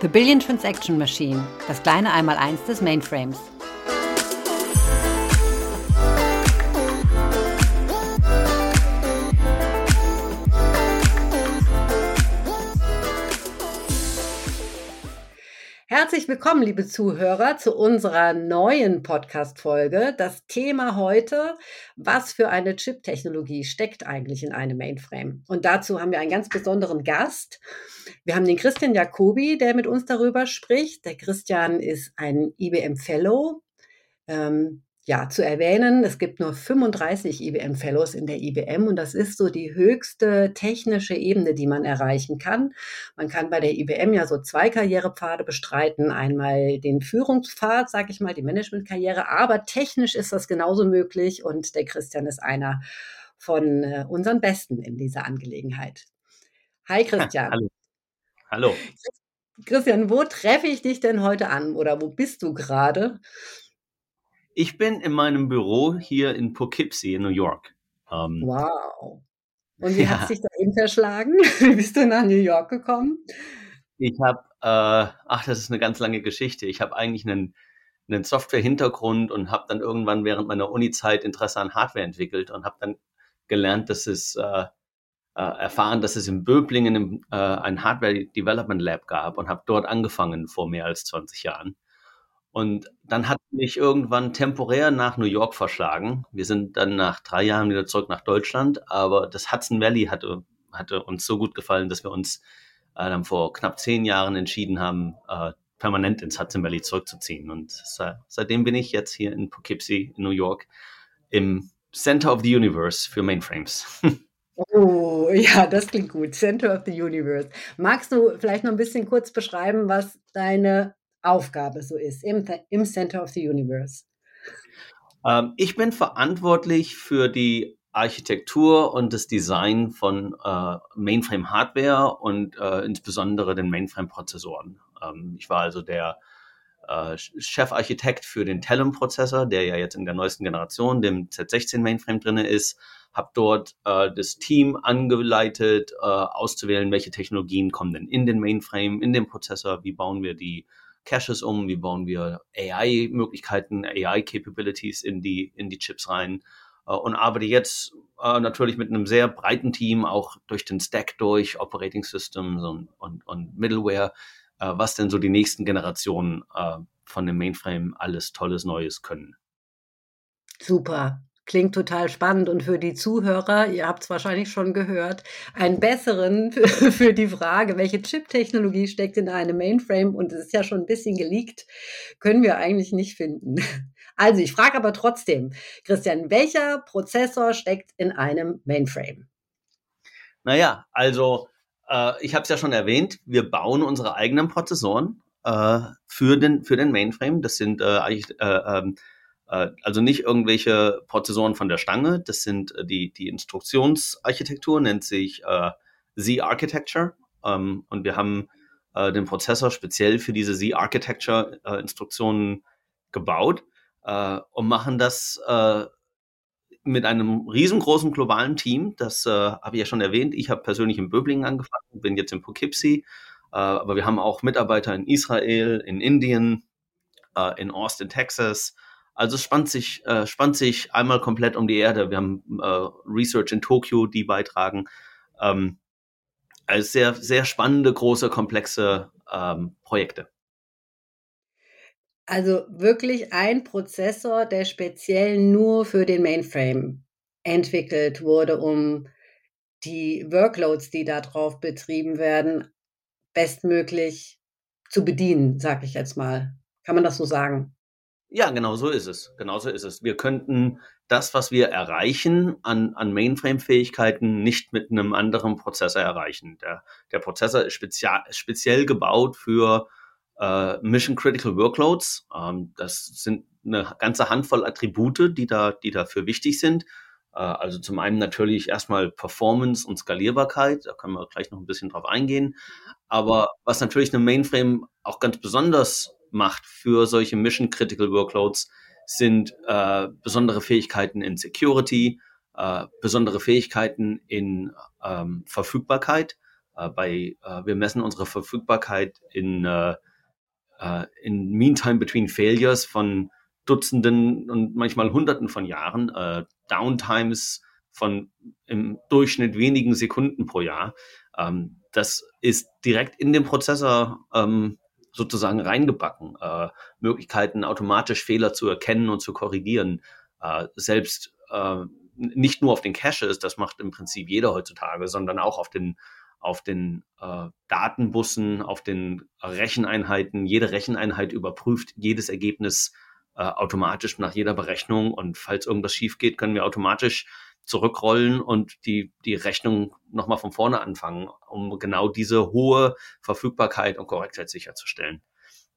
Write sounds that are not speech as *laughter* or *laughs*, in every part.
The Billion Transaction Machine, das kleine Einmaleins des Mainframes. Herzlich willkommen, liebe Zuhörer, zu unserer neuen Podcast-Folge. Das Thema heute, was für eine Chip-Technologie steckt eigentlich in einem Mainframe? Und dazu haben wir einen ganz besonderen Gast. Wir haben den Christian Jacobi, der mit uns darüber spricht. Der Christian ist ein IBM Fellow. Ähm, ja, zu erwähnen, es gibt nur 35 IBM Fellows in der IBM und das ist so die höchste technische Ebene, die man erreichen kann. Man kann bei der IBM ja so zwei Karrierepfade bestreiten. Einmal den Führungspfad, sag ich mal, die Managementkarriere, aber technisch ist das genauso möglich und der Christian ist einer von äh, unseren Besten in dieser Angelegenheit. Hi Christian. Hallo. Hallo. Christian, wo treffe ich dich denn heute an oder wo bist du gerade? Ich bin in meinem Büro hier in Poughkeepsie in New York. Ähm, wow. Und *laughs* wie ja. hat sich dahin verschlagen? *laughs* Wie bist du nach New York gekommen? Ich habe, äh, ach, das ist eine ganz lange Geschichte. Ich habe eigentlich einen, einen Software-Hintergrund und habe dann irgendwann während meiner Uni-Zeit Interesse an Hardware entwickelt und habe dann gelernt, dass es äh, äh, erfahren, dass es in Böblingen äh, ein Hardware Development Lab gab und habe dort angefangen vor mehr als 20 Jahren. Und dann hat mich irgendwann temporär nach New York verschlagen. Wir sind dann nach drei Jahren wieder zurück nach Deutschland, aber das Hudson Valley hatte, hatte uns so gut gefallen, dass wir uns äh, dann vor knapp zehn Jahren entschieden haben, äh, permanent ins Hudson Valley zurückzuziehen. Und se seitdem bin ich jetzt hier in Poughkeepsie in New York im Center of the Universe für Mainframes. *laughs* Oh, ja, das klingt gut. Center of the Universe. Magst du vielleicht noch ein bisschen kurz beschreiben, was deine Aufgabe so ist im, im Center of the Universe? Ähm, ich bin verantwortlich für die Architektur und das Design von äh, Mainframe-Hardware und äh, insbesondere den Mainframe-Prozessoren. Ähm, ich war also der äh, Chefarchitekt für den Telum-Prozessor, der ja jetzt in der neuesten Generation, dem Z16 Mainframe drinne ist, habe dort äh, das Team angeleitet, äh, auszuwählen, welche Technologien kommen denn in den Mainframe, in den Prozessor, wie bauen wir die Caches um, wie bauen wir AI-Möglichkeiten, AI-Capabilities in die, in die Chips rein äh, und arbeite jetzt äh, natürlich mit einem sehr breiten Team, auch durch den Stack durch, Operating Systems und, und, und Middleware, äh, was denn so die nächsten Generationen äh, von dem Mainframe alles Tolles Neues können. Super. Klingt total spannend und für die Zuhörer, ihr habt es wahrscheinlich schon gehört, einen besseren *laughs* für, die Frage, welche Chip-Technologie steckt in einem Mainframe und es ist ja schon ein bisschen geleakt, können wir eigentlich nicht finden. *laughs* Also ich frage aber trotzdem, Christian, welcher Prozessor steckt in einem Mainframe? Naja, also äh, ich habe es ja schon erwähnt, wir bauen unsere eigenen Prozessoren äh, für, den, für den Mainframe. Das sind äh, eigentlich äh, ähm, äh, also nicht irgendwelche Prozessoren von der Stange, das sind äh, die, die Instruktionsarchitektur, nennt sich äh, Z-Architecture. Ähm, und wir haben äh, den Prozessor speziell für diese Z-Architecture-Instruktionen äh, gebaut äh, und machen das äh, mit einem riesengroßen globalen Team. Das äh, habe ich ja schon erwähnt. Ich habe persönlich in Böblingen angefangen, bin jetzt in Poughkeepsie. Äh, aber wir haben auch Mitarbeiter in Israel, in Indien, äh, in Austin, Texas, also es spannt sich, äh, spannt sich einmal komplett um die Erde. Wir haben äh, Research in Tokio, die beitragen. Ähm, also sehr, sehr spannende, große, komplexe ähm, Projekte. Also wirklich ein Prozessor, der speziell nur für den Mainframe entwickelt wurde, um die Workloads, die da drauf betrieben werden, bestmöglich zu bedienen, sag ich jetzt mal. Kann man das so sagen? Ja, genau so ist es. Genau so ist es. Wir könnten das, was wir erreichen an, an Mainframe-Fähigkeiten, nicht mit einem anderen Prozessor erreichen. Der, der Prozessor ist spezial, speziell gebaut für äh, Mission-Critical Workloads. Ähm, das sind eine ganze Handvoll Attribute, die, da, die dafür wichtig sind. Äh, also zum einen natürlich erstmal Performance und Skalierbarkeit. Da können wir gleich noch ein bisschen drauf eingehen. Aber was natürlich eine Mainframe auch ganz besonders macht für solche Mission Critical Workloads, sind äh, besondere Fähigkeiten in Security, äh, besondere Fähigkeiten in ähm, Verfügbarkeit. Äh, bei, äh, wir messen unsere Verfügbarkeit in, äh, äh, in Meantime Between Failures von Dutzenden und manchmal Hunderten von Jahren, Downtimes von im Durchschnitt wenigen Sekunden pro Jahr. Ähm, das ist direkt in den Prozessor ähm, sozusagen reingebacken. Äh, Möglichkeiten, automatisch Fehler zu erkennen und zu korrigieren. Äh, selbst äh, nicht nur auf den Caches, das macht im Prinzip jeder heutzutage, sondern auch auf den auf den äh, Datenbussen, auf den Recheneinheiten. Jede Recheneinheit überprüft jedes Ergebnis äh, automatisch nach jeder Berechnung und falls irgendwas schief geht, können wir automatisch zurückrollen und die, die Rechnung nochmal von vorne anfangen, um genau diese hohe Verfügbarkeit und Korrektheit sicherzustellen.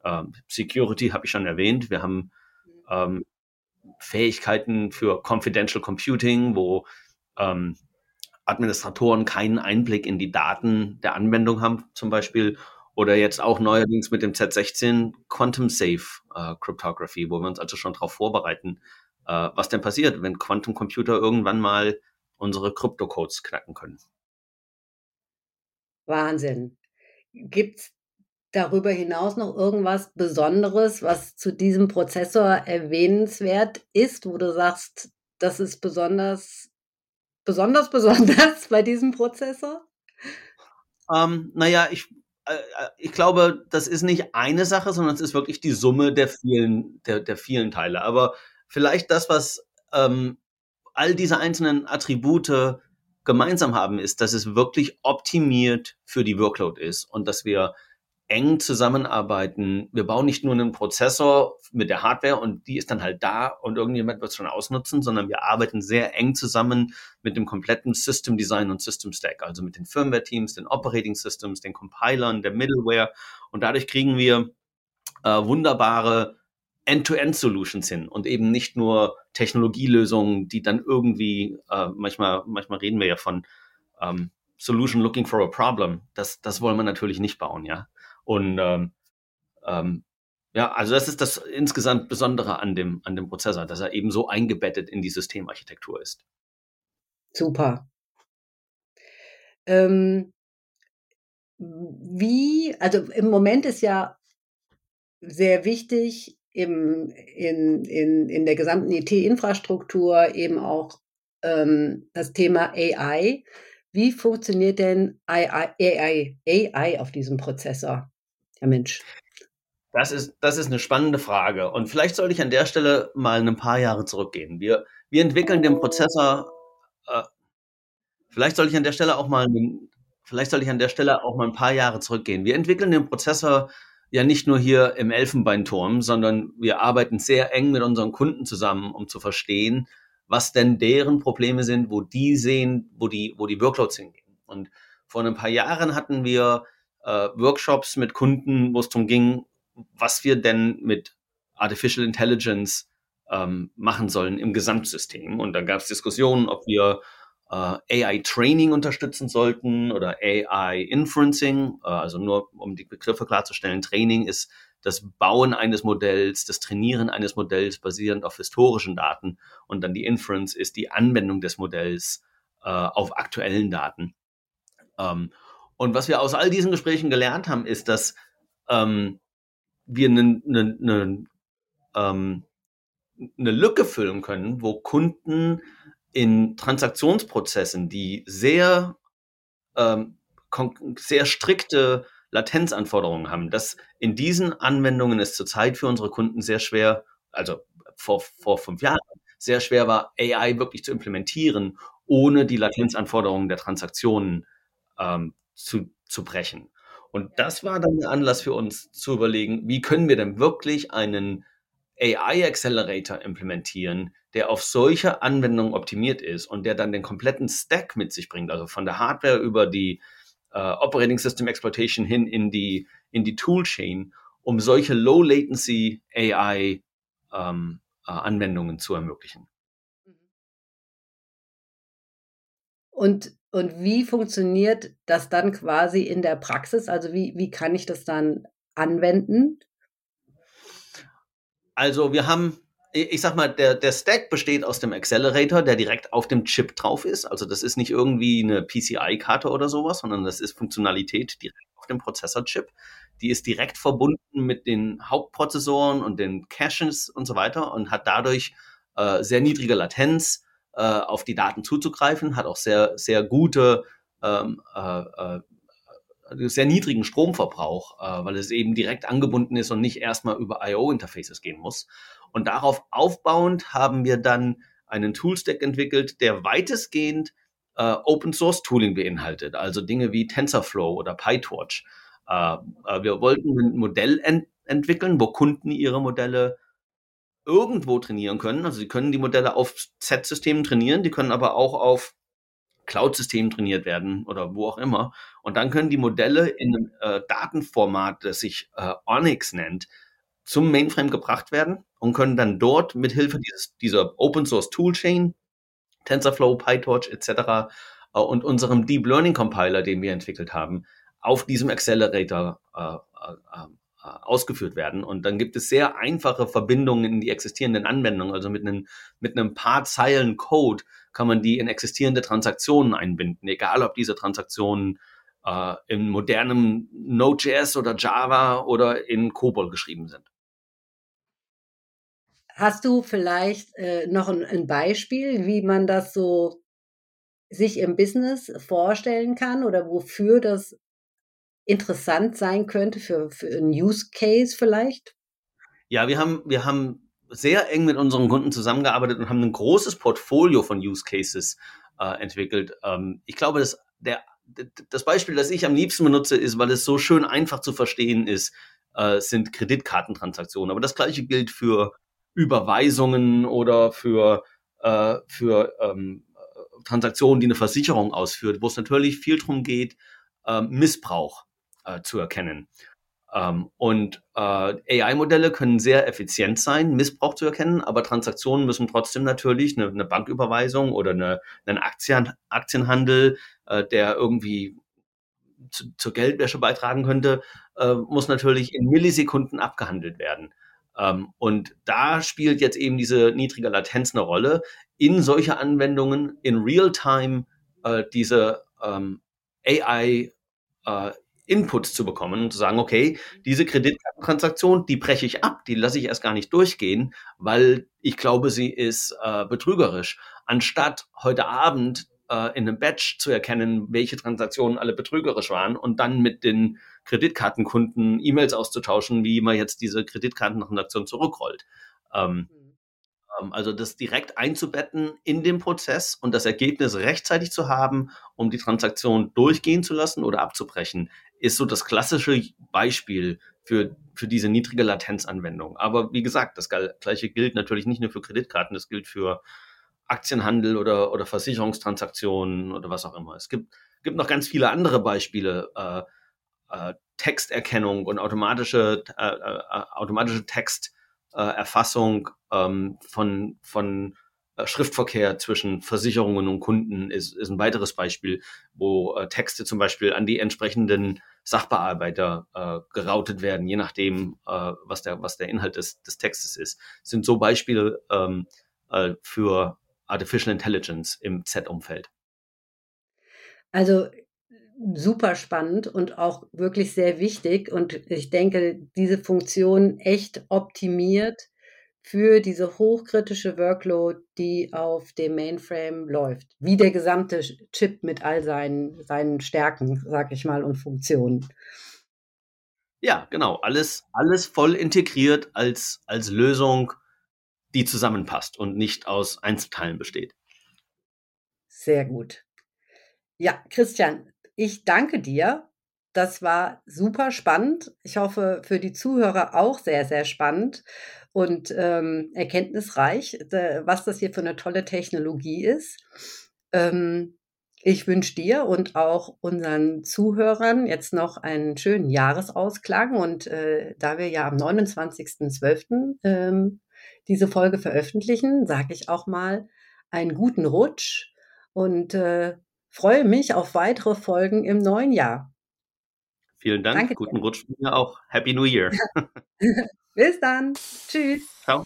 Ähm, Security habe ich schon erwähnt. Wir haben ähm, Fähigkeiten für Confidential Computing, wo ähm, Administratoren keinen Einblick in die Daten der Anwendung haben, zum Beispiel. Oder jetzt auch neuerdings mit dem Z16 Quantum Safe äh, Cryptography, wo wir uns also schon darauf vorbereiten, äh, was denn passiert, wenn Quantencomputer irgendwann mal unsere Kryptocodes knacken können. Wahnsinn. Gibt es darüber hinaus noch irgendwas Besonderes, was zu diesem Prozessor erwähnenswert ist, wo du sagst, das ist besonders, besonders, *laughs* besonders bei diesem Prozessor? Ähm, naja, ich, äh, äh, ich glaube, das ist nicht eine Sache, sondern es ist wirklich die Summe der vielen, der, der vielen Teile. Aber vielleicht das, was ähm, all diese einzelnen Attribute gemeinsam haben, ist, dass es wirklich optimiert für die Workload ist und dass wir eng zusammenarbeiten. Wir bauen nicht nur einen Prozessor mit der Hardware und die ist dann halt da und irgendjemand wird es schon ausnutzen, sondern wir arbeiten sehr eng zusammen mit dem kompletten System Design und System Stack, also mit den Firmware-Teams, den Operating Systems, den Compilern, der Middleware und dadurch kriegen wir äh, wunderbare End-to-End-Solutions hin und eben nicht nur Technologielösungen, die dann irgendwie, äh, manchmal, manchmal reden wir ja von ähm, Solution looking for a problem. Das, das wollen wir natürlich nicht bauen, ja. Und ähm, ähm, ja, also das ist das insgesamt Besondere an dem, an dem Prozessor, dass er eben so eingebettet in die Systemarchitektur ist. Super. Ähm, wie, also im Moment ist ja sehr wichtig, im, in, in, in der gesamten IT-Infrastruktur eben auch ähm, das Thema AI. Wie funktioniert denn AI, AI, AI auf diesem Prozessor, Herr Mensch? Das ist, das ist eine spannende Frage. Und vielleicht sollte ich an der Stelle mal ein paar Jahre zurückgehen. Wir, wir entwickeln den Prozessor, äh, vielleicht soll ich an der Stelle auch mal, vielleicht soll ich an der Stelle auch mal ein paar Jahre zurückgehen. Wir entwickeln den Prozessor ja nicht nur hier im Elfenbeinturm, sondern wir arbeiten sehr eng mit unseren Kunden zusammen, um zu verstehen, was denn deren Probleme sind, wo die sehen, wo die, wo die Workloads hingehen. Und vor ein paar Jahren hatten wir äh, Workshops mit Kunden, wo es darum ging, was wir denn mit Artificial Intelligence ähm, machen sollen im Gesamtsystem. Und da gab es Diskussionen, ob wir AI-Training unterstützen sollten oder AI-Inferencing. Äh, also nur um die Begriffe klarzustellen, Training ist das Bauen eines Modells, das Trainieren eines Modells basierend auf historischen Daten und dann die Inference ist die Anwendung des Modells äh, auf aktuellen Daten. Ähm, und was wir aus all diesen Gesprächen gelernt haben, ist, dass ähm, wir eine ne, ne, ähm, ne Lücke füllen können, wo Kunden in Transaktionsprozessen, die sehr, ähm, sehr strikte Latenzanforderungen haben, dass in diesen Anwendungen es zurzeit für unsere Kunden sehr schwer, also vor, vor fünf Jahren, sehr schwer war, AI wirklich zu implementieren, ohne die Latenzanforderungen der Transaktionen ähm, zu, zu brechen. Und das war dann der Anlass für uns zu überlegen, wie können wir denn wirklich einen AI Accelerator implementieren, der auf solche Anwendungen optimiert ist und der dann den kompletten Stack mit sich bringt, also von der Hardware über die äh, Operating System Exploitation hin in die, in die Toolchain, um solche Low Latency AI ähm, äh, Anwendungen zu ermöglichen. Und, und wie funktioniert das dann quasi in der Praxis? Also wie, wie kann ich das dann anwenden? Also wir haben ich sag mal, der, der Stack besteht aus dem Accelerator, der direkt auf dem Chip drauf ist. Also das ist nicht irgendwie eine PCI-Karte oder sowas, sondern das ist Funktionalität direkt auf dem Prozessor-Chip. Die ist direkt verbunden mit den Hauptprozessoren und den Caches und so weiter und hat dadurch äh, sehr niedrige Latenz, äh, auf die Daten zuzugreifen, hat auch sehr, sehr gute, ähm, äh, äh sehr niedrigen Stromverbrauch, äh, weil es eben direkt angebunden ist und nicht erstmal über I.O.-Interfaces gehen muss. Und darauf aufbauend haben wir dann einen Toolstack entwickelt, der weitestgehend äh, Open Source Tooling beinhaltet, also Dinge wie TensorFlow oder PyTorch. Äh, äh, wir wollten ein Modell ent entwickeln, wo Kunden ihre Modelle irgendwo trainieren können. Also sie können die Modelle auf Z-Systemen trainieren, die können aber auch auf Cloud-Systemen trainiert werden oder wo auch immer. Und dann können die Modelle in einem äh, Datenformat, das sich äh, Onyx nennt, zum Mainframe gebracht werden und können dann dort mit Hilfe dieser Open Source Toolchain, TensorFlow, PyTorch etc. Äh, und unserem Deep Learning Compiler, den wir entwickelt haben, auf diesem Accelerator äh, äh, äh, ausgeführt werden. Und dann gibt es sehr einfache Verbindungen in die existierenden Anwendungen. Also mit einem, mit einem paar Zeilen Code kann man die in existierende Transaktionen einbinden, egal ob diese Transaktionen äh, in modernem Node.js oder Java oder in COBOL geschrieben sind. Hast du vielleicht äh, noch ein, ein Beispiel, wie man das so sich im Business vorstellen kann oder wofür das interessant sein könnte für, für einen Use Case vielleicht? Ja, wir haben, wir haben sehr eng mit unseren Kunden zusammengearbeitet und haben ein großes Portfolio von Use Cases äh, entwickelt. Ähm, ich glaube, dass der, das Beispiel, das ich am liebsten benutze, ist, weil es so schön einfach zu verstehen ist, äh, sind Kreditkartentransaktionen. Aber das gleiche gilt für Überweisungen oder für, äh, für ähm, Transaktionen, die eine Versicherung ausführt, wo es natürlich viel darum geht, äh, Missbrauch äh, zu erkennen. Ähm, und äh, AI-Modelle können sehr effizient sein, Missbrauch zu erkennen, aber Transaktionen müssen trotzdem natürlich eine, eine Banküberweisung oder eine, einen Aktien, Aktienhandel, äh, der irgendwie zu, zur Geldwäsche beitragen könnte, äh, muss natürlich in Millisekunden abgehandelt werden. Ähm, und da spielt jetzt eben diese niedrige Latenz eine Rolle, in solche Anwendungen in Real-Time äh, diese ähm, AI äh, Inputs zu bekommen und zu sagen, okay, diese Kreditkartentransaktion, die breche ich ab, die lasse ich erst gar nicht durchgehen, weil ich glaube, sie ist äh, betrügerisch. Anstatt heute Abend äh, in einem Batch zu erkennen, welche Transaktionen alle betrügerisch waren und dann mit den Kreditkartenkunden E-Mails auszutauschen, wie man jetzt diese Kreditkartentransaktion zurückrollt. Ähm, mhm. Ähm, also das direkt einzubetten in den Prozess und das Ergebnis rechtzeitig zu haben, um die Transaktion durchgehen zu lassen oder abzubrechen, ist so das klassische Beispiel für, für diese niedrige Latenzanwendung. Aber wie gesagt, das gleiche gilt natürlich nicht nur für Kreditkarten, das gilt für Aktienhandel oder, oder Versicherungstransaktionen oder was auch immer. Es gibt, gibt noch ganz viele andere Beispiele. Äh, äh, Texterkennung und automatische, äh, äh automatische Text äh, Erfassung ähm, von, von äh, Schriftverkehr zwischen Versicherungen und Kunden ist, ist ein weiteres Beispiel, wo äh, Texte zum Beispiel an die entsprechenden Sachbearbeiter äh, geroutet werden, je nachdem, äh, was, der, was der Inhalt des, des Textes ist. Das sind so Beispiele ähm, äh, für Artificial Intelligence im Z-Umfeld. Also super spannend und auch wirklich sehr wichtig. Und ich denke, diese Funktion echt optimiert für diese hochkritische Workload, die auf dem Mainframe läuft. Wie der gesamte Chip mit all seinen, seinen Stärken, sag ich mal, und Funktionen. Ja, genau. Alles, alles voll integriert als, als Lösung, die zusammenpasst und nicht aus Einzelteilen besteht. Sehr gut. Ja, Christian, ich danke dir. Das war super spannend. Ich hoffe, für die Zuhörer auch sehr, sehr spannend und ähm, erkenntnisreich, was das hier für eine tolle Technologie ist. Ähm, ich wünsche dir und auch unseren Zuhörern jetzt noch einen schönen Jahresausklang. Und äh, da wir ja am 29.12. Ähm, diese Folge veröffentlichen, sage ich auch mal einen guten Rutsch und äh, freue mich auf weitere Folgen im neuen Jahr. Vielen Dank. Danke Guten dir. Rutsch mir auch. Happy New Year. *laughs* Bis dann. Tschüss. Ciao.